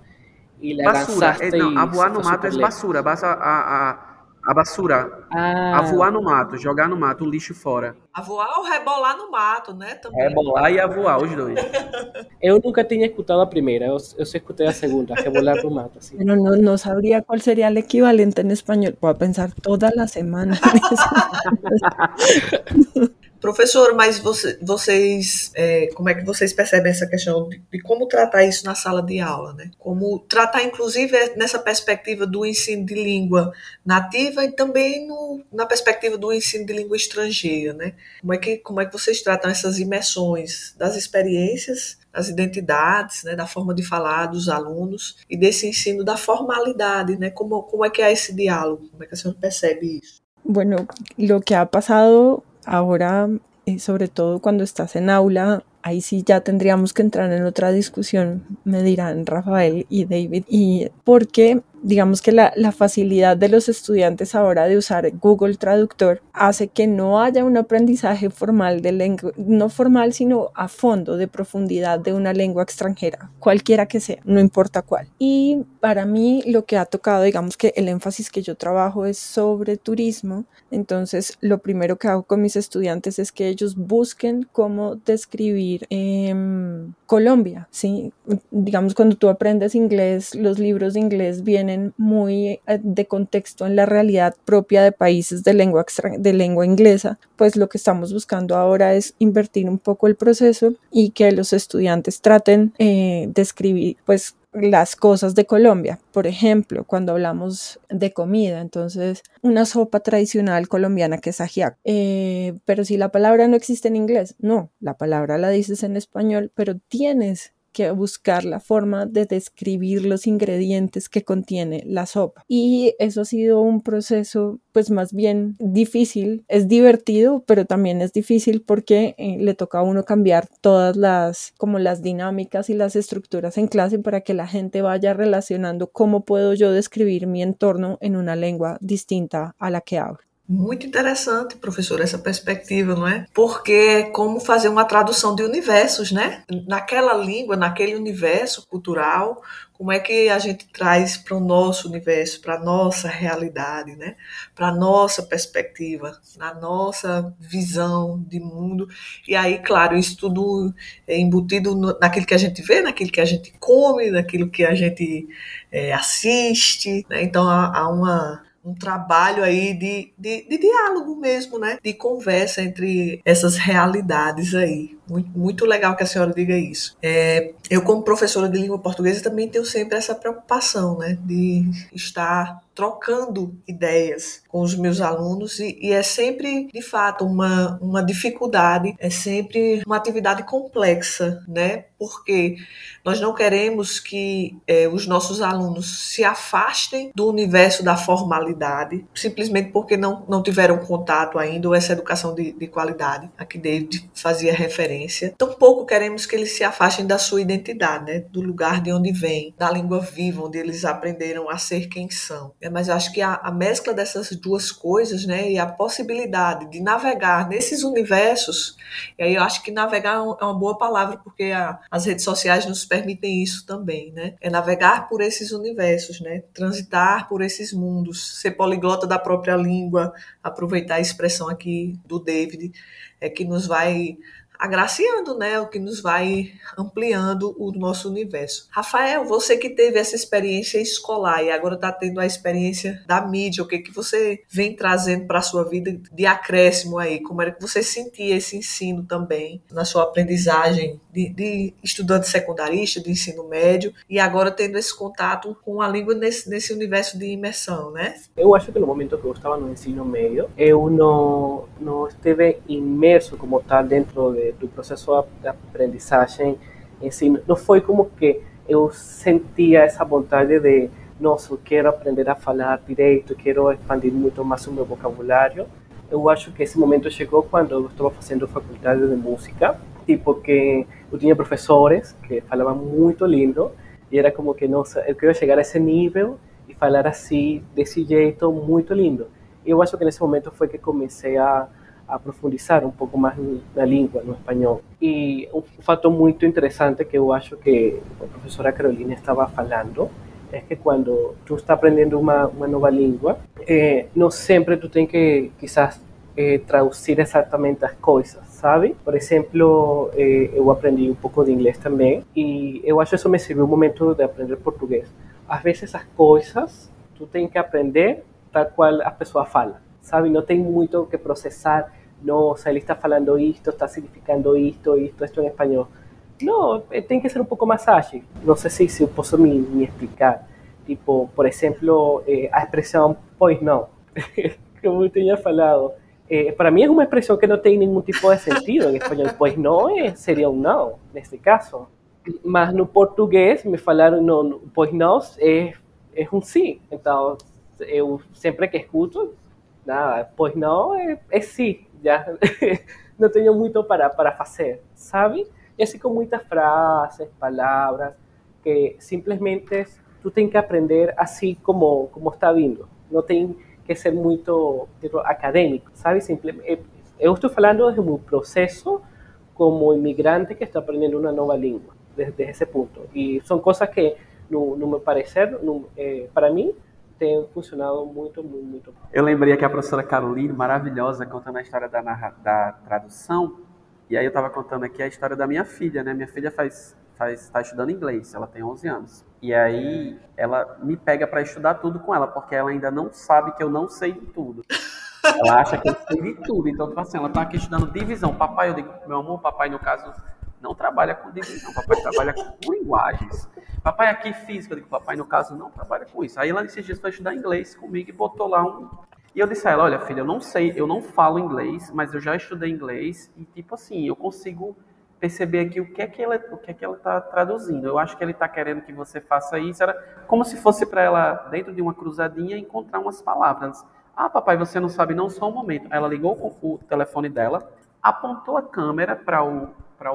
y la basura. lanzaste. Eh, não, a voar no mato é basura. Vas a, a, a a basura. Ah. A voar no mato, jogar no mato, o lixo fora. A voar ou rebolar no mato, né? Também. Rebolar e a voar, os dois. eu nunca tinha escutado a primeira, eu, eu só escutei a segunda, rebolar no mato. Assim. Pero no, no sabría cuál sería el equivalente en español. Voy a pensar toda la semana. Professor, mas você, vocês, é, como é que vocês percebem essa questão de, de, como tratar isso na sala de aula, né? Como tratar, inclusive, nessa perspectiva do ensino de língua nativa e também no, na perspectiva do ensino de língua estrangeira, né? Como é que, como é que vocês tratam essas imersões das experiências das identidades, né, da forma de falar dos alunos e desse ensino da formalidade, né? Como, como é que é esse diálogo? Como é que a senhora percebe isso? Bueno, lo que ha pasado Ahora, sobre todo cuando estás en aula, ahí sí ya tendríamos que entrar en otra discusión, me dirán Rafael y David, y porque digamos que la, facilidad de los estudiantes ahora de usar Google Traductor hace que no haya un aprendizaje formal de lengua, no formal, sino a fondo, de profundidad de una lengua extranjera, cualquiera que sea, no importa cuál. Y para mí lo que ha tocado, digamos que el énfasis que yo trabajo es sobre turismo, entonces lo primero que hago con mis estudiantes es que ellos busquen cómo describir em, Colombia, ¿sí? Digamos, cuando tú aprendes inglés, los libros de inglés vienen muy eh, de contexto en la realidad propia de países de lengua, de lengua inglesa, pues lo que estamos buscando ahora es invertir un poco el proceso y que los estudiantes traten eh, de escribir pues las cosas de Colombia. Por ejemplo, cuando hablamos de comida, entonces una sopa tradicional colombiana que es ajiaco. Eh, pero si la palabra no existe en inglés, no, la palabra la dices en español, pero tienes que buscar la forma de describir los ingredientes que contiene la sopa. Y eso ha sido un proceso pues más bien difícil. Es divertido, pero también es difícil porque eh, le toca a uno cambiar todas las como las dinámicas y las estructuras en clase para que la gente vaya relacionando cómo puedo yo describir mi entorno en una lengua distinta a la que hablo. Muito interessante, professor, essa perspectiva, não é? Porque é como fazer uma tradução de universos, né? Naquela língua, naquele universo cultural, como é que a gente traz para o nosso universo, para a nossa realidade, né? Para a nossa perspectiva, na nossa visão de mundo. E aí, claro, isso tudo é embutido naquilo que a gente vê, naquilo que a gente come, naquilo que a gente é, assiste. Né? Então, há, há uma um trabalho aí de, de, de, diálogo mesmo, né? De conversa entre essas realidades aí. Muito, muito legal que a senhora diga isso. É, eu, como professora de língua portuguesa, também tenho sempre essa preocupação, né, de estar trocando ideias com os meus alunos e, e, é sempre, de fato, uma, uma dificuldade, é sempre uma atividade complexa, né? Porque nós não queremos que é, os nossos alunos se afastem do universo da formalidade, simplesmente porque não, não tiveram contato ainda, ou essa educação de, de qualidade a que David fazia referência. Tampouco queremos que eles se afastem da sua identidade, né? do lugar de onde vêm, da língua viva, onde eles aprenderam a ser quem são. É, mas acho que a, a, mescla dessas duas coisas, né, e a possibilidade de navegar nesses universos, e aí eu acho que navegar é, é uma boa palavra, porque a, as redes sociais nos permitem isso também, né, é navegar por esses universos, né, transitar por esses mundos, ser poliglota da própria língua, aproveitar a expressão aqui do David, é que nos vai agraciando, né, o que nos vai ampliando o nosso universo. Rafael, você que teve essa experiência escolar e agora está tendo a experiência da mídia, o que que você vem trazendo para a sua vida de acréscimo aí? Como era que você sentia esse ensino também na sua aprendizagem de, de estudante secundarista, de ensino médio e agora tendo esse contato com a língua nesse, nesse universo de imersão, né? Eu acho que no momento que eu estava no ensino médio, eu não, não esteve imerso como tal dentro de do processo de aprendizagem em si, não foi como que eu sentia essa vontade de, nossa, eu quero aprender a falar direito, quero expandir muito mais o meu vocabulário. Eu acho que esse momento chegou quando eu estava fazendo faculdade de música, tipo que eu tinha professores que falavam muito lindo e era como que, nossa, eu quero chegar a esse nível e falar assim, desse jeito muito lindo. Eu acho que nesse momento foi que comecei a a profundizar um pouco mais na língua, no espanhol. E um fato muito interessante que eu acho que a professora Carolina estava falando é que quando tu está aprendendo uma, uma nova língua, eh, não sempre tu que, quizás, eh, traduzir exatamente as coisas, sabe? Por exemplo, eh, eu aprendi um pouco de inglês também e eu acho que isso me serviu um momento de aprender português. Às vezes as coisas tu tem que aprender tal qual a pessoa fala sabe? Não tem muito que processar. Nossa, ele está falando isto, está significando isto, isto, isto em espanhol. Não, eh, tem que ser um pouco mais ágil. Não sei se, se eu posso me, explicar. Tipo, por exemplo, eh, a expressão pois não, como eu tinha falado. Eh, para mim é uma expressão que não tem nenhum tipo de sentido em espanhol. Pois não é, seria um não, nesse caso. Mas no português me falaram, não, pois não é, é um sim. Então, eu sempre que escuto, nada, pois não, é, é sim, já não tenho muito para, para fazer, sabe? E assim com muitas frases, palavras, que simplesmente tu tem que aprender assim como, como está vindo. Não tem que ser muito tipo, acadêmico, sabe? Simplesmente, eh, eu estou falando de um processo como imigrante que está aprendendo uma nova língua, desde esse ponto. E são coisas que, no, no meu parecer, no, eh, para mim, tem funcionado muito, muito, muito. Eu lembrei aqui a professora Caroline, maravilhosa, contando a história da, da tradução. E aí eu estava contando aqui a história da minha filha, né? Minha filha faz está estudando inglês, ela tem 11 anos. E aí ela me pega para estudar tudo com ela, porque ela ainda não sabe que eu não sei de tudo. Ela acha que eu sei de tudo. Então, tipo assim, ela está aqui estudando divisão. Papai, eu digo, meu amor, papai, no caso, não trabalha com divisão, papai trabalha com linguagens. Papai aqui física, eu digo, papai no caso não trabalha com isso. Aí ela esses dias foi estudar inglês comigo e botou lá um. E eu disse a ela, olha filha, eu não sei, eu não falo inglês, mas eu já estudei inglês e tipo assim, eu consigo perceber aqui o que é que ela o que é que ela está traduzindo. Eu acho que ele está querendo que você faça isso. Era como se fosse para ela dentro de uma cruzadinha encontrar umas palavras. Ah, papai, você não sabe não só um momento. Ela ligou o telefone dela, apontou a câmera para o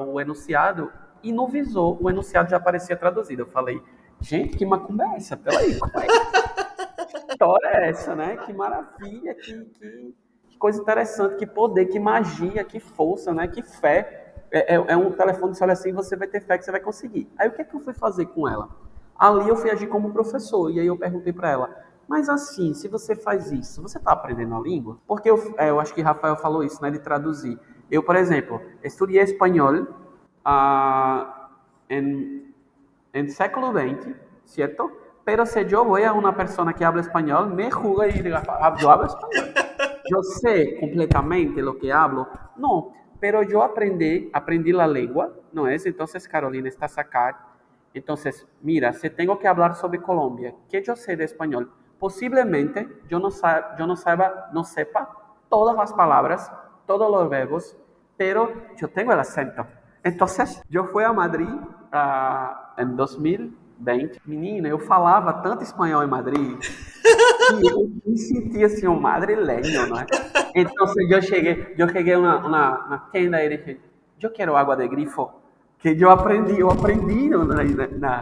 o enunciado e no visor o enunciado já aparecia traduzido. Eu falei, gente, que macumba é essa? Peraí, como é que história é essa, né? Que maravilha, que, que, que, coisa interessante, que poder, que magia, que força, né? Que fé. É, é, é um telefone, você olha assim, você vai ter fé que você vai conseguir. Aí o que é que eu fui fazer com ela? Ali eu fui agir como professor, e aí eu perguntei para ela, mas assim, se você faz isso, você está aprendendo a língua? Porque eu, é, eu acho que Rafael falou isso, né, de traduzir. Eu, por exemplo, estudei espanhol uh, en, en século XX, ¿cierto? Pero si yo voy a una persona que habla español, me jura y diga, yo hablo español. Yo sé completamente lo que hablo. No, pero yo aprendí, aprendí la lengua, ¿no es? Entonces, Carolina, estás acá. Entonces, mira, si tengo que hablar sobre Colombia, ¿qué yo sé de español? Posiblemente yo no, sa yo no, saiba, no sepa todas las palabras, todos los verbos, pero yo tengo el acento. Entonces, eu fui a Madrid uh, em 2020. Menina, eu falava tanto espanhol em Madrid que eu me sentia assim um madrilenho, né? Então, eu cheguei, eu cheguei na, tenda e disse, eu quero água de grifo, que eu aprendi, eu aprendi na, na,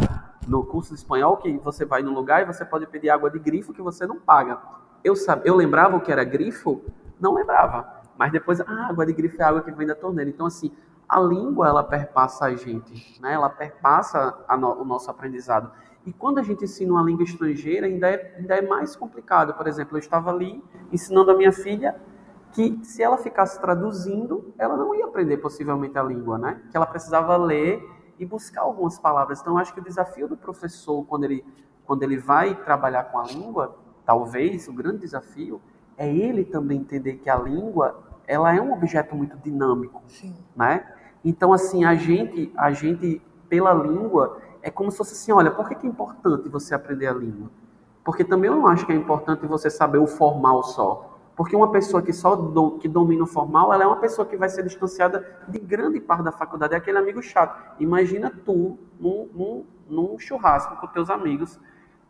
no curso de espanhol que você vai num lugar e você pode pedir água de grifo que você não paga. Eu, sabe, eu lembrava o que era grifo? Não lembrava. Mas depois, ah, água de grifo é água que vem da torneira. Então, assim, a língua ela perpassa a gente, né? Ela perpassa no, o nosso aprendizado. E quando a gente ensina uma língua estrangeira, ainda é, ainda é mais complicado. Por exemplo, eu estava ali ensinando a minha filha que se ela ficasse traduzindo, ela não ia aprender possivelmente a língua, né? Que ela precisava ler e buscar algumas palavras. Então, acho que o desafio do professor, quando ele, quando ele vai trabalhar com a língua, talvez o grande desafio é ele também entender que a língua ela é um objeto muito dinâmico, Sim. né? Então, assim, a gente, a gente, pela língua, é como se fosse assim, olha, por que, é importante você aprender a língua? Porque também eu não acho que é importante você saber o formal só. Porque uma pessoa que só do, que domina o formal, ela é uma pessoa que vai ser distanciada de grande parte da faculdade. É aquele amigo chato. Imagina tu num, num, num churrasco com teus amigos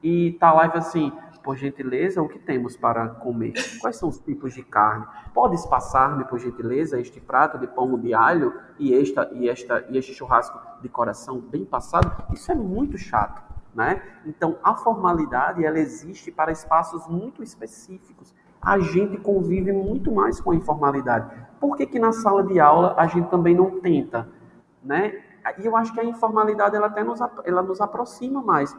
e tá lá e assim, por gentileza, o que temos para comer? Quais são os tipos de carne? Podes passar-me, por gentileza, este prato de pão de alho e, esta, e, esta, e este churrasco de coração bem passado? Isso é muito chato, né? Então, a formalidade, ela existe para espaços muito específicos. A gente convive muito mais com a informalidade. Por que, que na sala de aula a gente também não tenta, né? E eu acho que a informalidade, ela até nos, ela nos aproxima mais.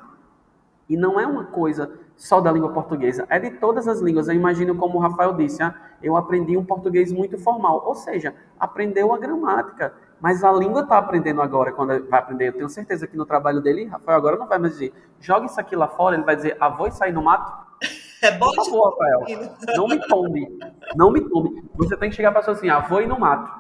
E não é uma coisa só da língua portuguesa, é de todas as línguas. Eu imagino como o Rafael disse, ah, eu aprendi um português muito formal, ou seja, aprendeu a gramática, mas a língua está aprendendo agora, quando vai aprender. Eu tenho certeza que no trabalho dele, Rafael agora não vai mais dizer, joga isso aqui lá fora, ele vai dizer, ah, vou sair no mato. É bom Por favor, Rafael, não me tombe, não me tombe. Você tem que chegar para a pessoa assim, vou ir no mato.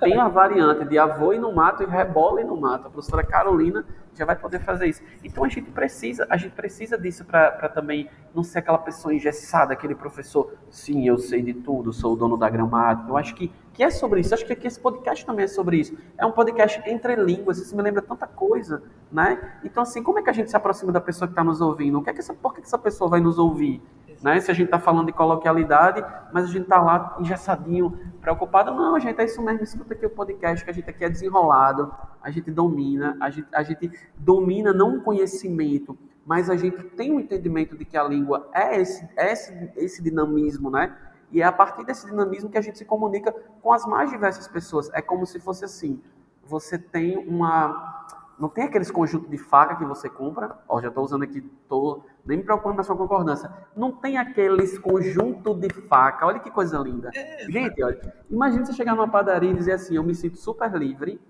Tem a variante de avô e no mato e rebola e no mato. A professora Carolina já vai poder fazer isso. Então a gente precisa, a gente precisa disso para também não ser aquela pessoa engessada, aquele professor, sim, eu sei de tudo, sou o dono da gramática. Eu acho que, que é sobre isso. Acho que aqui esse podcast também é sobre isso. É um podcast entre línguas, isso me lembra tanta coisa, né? Então assim, como é que a gente se aproxima da pessoa que está nos ouvindo? O que é que essa, por que essa pessoa vai nos ouvir? Né? Se a gente está falando de coloquialidade, mas a gente está lá engessadinho, preocupado. Não, gente, é isso mesmo. Escuta aqui o podcast, que a gente aqui é desenrolado, a gente domina, a gente, a gente domina não um conhecimento, mas a gente tem um entendimento de que a língua é esse, é esse, esse dinamismo, né? E é a partir desse dinamismo que a gente se comunica com as mais diversas pessoas. É como se fosse assim: você tem uma não tem aqueles conjuntos de faca que você compra. Ó, já estou usando aqui, tô nem me preocupando na sua concordância. Não tem aqueles conjunto de faca. Olha que coisa linda. É, Gente, olha, imagina você chegar numa padaria e dizer assim, eu me sinto super livre.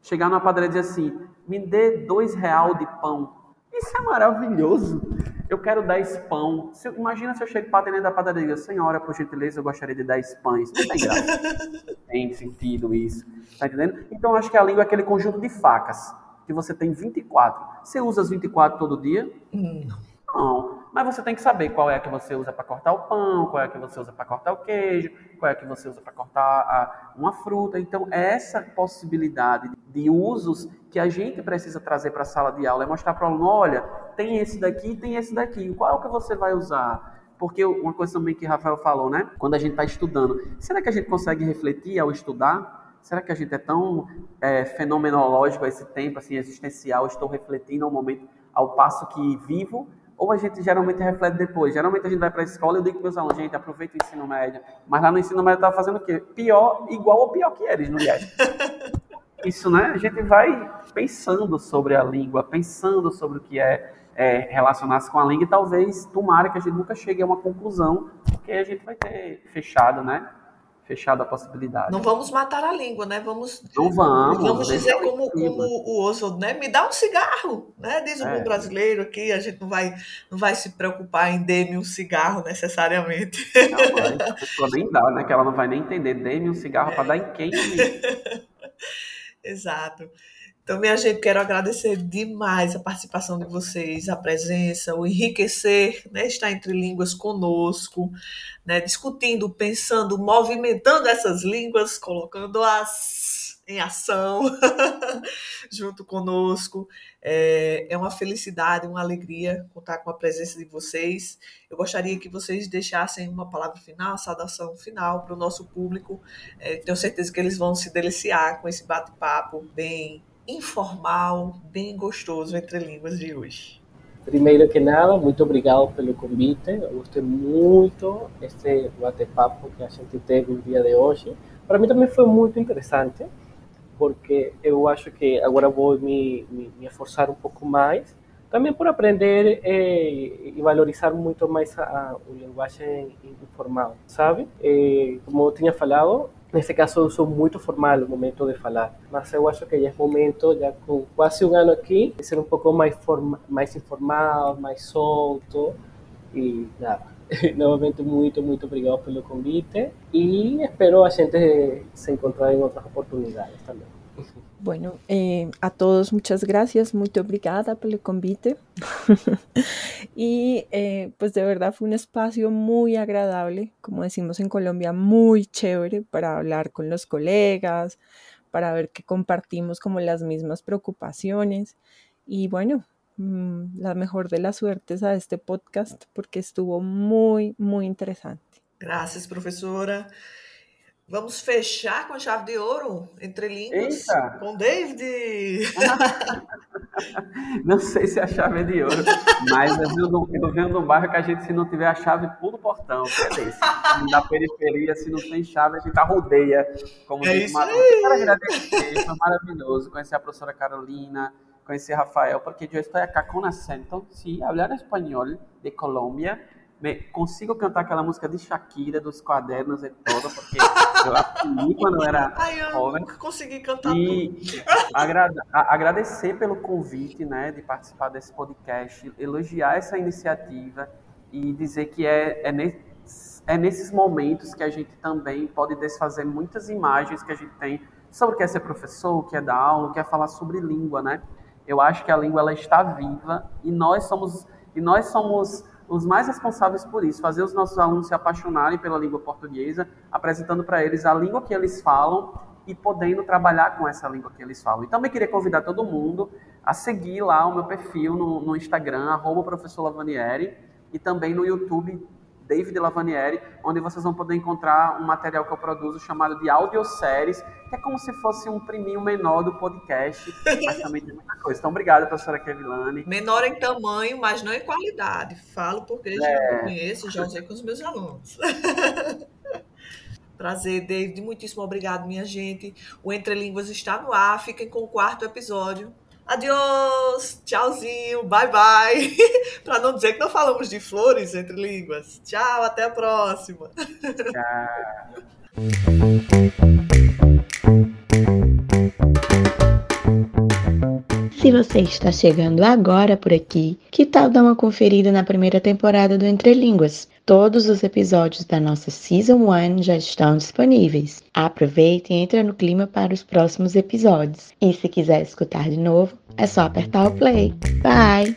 Chegar numa padaria e dizer assim, me dê dois real de pão. Isso é maravilhoso. Eu quero dez pão. Se, imagina se eu chego para dentro da padaria e digo, senhora, por gentileza, eu gostaria de dez pães. Não tem graça. tem sentido isso. Tá entendendo? Então, acho que a língua é aquele conjunto de facas que você tem 24. Você usa as 24 todo dia? Não. Não. Mas você tem que saber qual é a que você usa para cortar o pão, qual é a que você usa para cortar o queijo, qual é a que você usa para cortar a, uma fruta. Então, essa possibilidade de usos que a gente precisa trazer para a sala de aula é mostrar para o aluno: olha, tem esse daqui, tem esse daqui. Qual é o que você vai usar? Porque uma coisa também que Rafael falou, né? Quando a gente está estudando, será que a gente consegue refletir ao estudar? Será que a gente é tão é, fenomenológico a esse tempo, assim, existencial? Estou refletindo ao momento, ao passo que vivo? Ou a gente geralmente reflete depois? Geralmente a gente vai para a escola e eu digo para meus alunos, gente, aproveita o ensino médio. Mas lá no ensino médio estava fazendo o quê? Pior, igual ou pior que eles no IES. Isso, né? A gente vai pensando sobre a língua, pensando sobre o que é, é relacionar-se com a língua e talvez, tomara que a gente nunca chegue a uma conclusão, porque a gente vai ter fechado, né? Fechado a possibilidade. Não vamos matar a língua, né? Vamos, não vamos. Vamos dizer como, como o Oswald, né? Me dá um cigarro, né? Diz o é. bom brasileiro aqui, a gente não vai, não vai se preocupar em dê-me um cigarro necessariamente. Não, a pessoa nem dá, né? Que ela não vai nem entender. Dê-me um cigarro para dar em quem? Exato. Então, minha gente, quero agradecer demais a participação de vocês, a presença, o enriquecer, né, estar entre línguas conosco, né, discutindo, pensando, movimentando essas línguas, colocando-as em ação junto conosco. É, é uma felicidade, uma alegria contar com a presença de vocês. Eu gostaria que vocês deixassem uma palavra final, saudação final para o nosso público. É, tenho certeza que eles vão se deliciar com esse bate-papo bem informal, bem gostoso entre línguas de hoje. Primeiro que nada, muito obrigado pelo convite. Eu gostei muito este bate-papo que a gente teve no dia de hoje. Para mim também foi muito interessante, porque eu acho que agora vou me, me, me esforçar um pouco mais, também por aprender eh, e valorizar muito mais a, a, a linguagem informal, sabe? E, como eu tinha falado, Nesse caso, eu sou muito formal no momento de falar, mas eu acho que já é momento, já com quase um ano aqui, de ser um pouco mais, forma, mais informal, mais solto e nada. Novamente, muito, muito obrigado pelo convite e espero a gente se encontrar em outras oportunidades também. Bueno, eh, a todos muchas gracias, muy obrigada por el convite. y eh, pues de verdad fue un espacio muy agradable, como decimos en Colombia, muy chévere para hablar con los colegas, para ver que compartimos como las mismas preocupaciones. Y bueno, mm, la mejor de las suertes a este podcast porque estuvo muy, muy interesante. Gracias, profesora. Vamos fechar com a chave de ouro entre línguas Eita. com David. não sei se é a chave de ouro, mas eu venho, um bairro que a gente, se não tiver a chave, pula o portão. É. Na periferia, se não tem chave, a gente rodeia. Como é isso aí. Quero agradecer, foi maravilhoso conhecer a professora Carolina, conhecer Rafael, porque eu estou aqui com acento, sim, falar espanhol de Colômbia consigo cantar aquela música de Shakira, dos quadernos e todo, porque eu aprendi quando eu era Ai, eu jovem. nunca consegui cantar e agradecer pelo convite, né, de participar desse podcast, elogiar essa iniciativa e dizer que é, é, ne, é nesses momentos que a gente também pode desfazer muitas imagens que a gente tem sobre o que é ser professor, o que é dar aula, o que é falar sobre língua, né? Eu acho que a língua ela está viva e nós somos e nós somos os mais responsáveis por isso, fazer os nossos alunos se apaixonarem pela língua portuguesa, apresentando para eles a língua que eles falam e podendo trabalhar com essa língua que eles falam. E também queria convidar todo mundo a seguir lá o meu perfil no, no Instagram, arroba professor Lavanieri, e também no YouTube, David Lavanieri, onde vocês vão poder encontrar um material que eu produzo chamado de audioséries, que é como se fosse um priminho menor do podcast, mas também tem muita coisa. Então, obrigado, professora Kevilane. Menor em tamanho, mas não em qualidade. Falo porque é. já conheço, já usei com os meus alunos. Prazer, David. Muitíssimo obrigado, minha gente. O Entre Línguas está no ar. Fiquem com o quarto episódio. Adiós, tchauzinho, bye bye. Para não dizer que não falamos de flores entre línguas. Tchau, até a próxima. Se você está chegando agora por aqui, que tal dar uma conferida na primeira temporada do Entre Línguas? Todos os episódios da nossa Season 1 já estão disponíveis. Aproveite e entre no clima para os próximos episódios. E se quiser escutar de novo, é só apertar o play. Bye!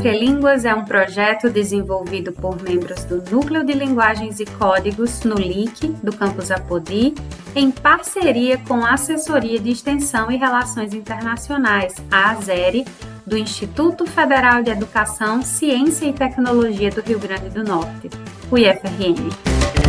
Entre Línguas é um projeto desenvolvido por membros do Núcleo de Linguagens e Códigos no LIC, do campus Apodi, em parceria com a Assessoria de Extensão e Relações Internacionais, a ASERI, do Instituto Federal de Educação, Ciência e Tecnologia do Rio Grande do Norte, o IFRN.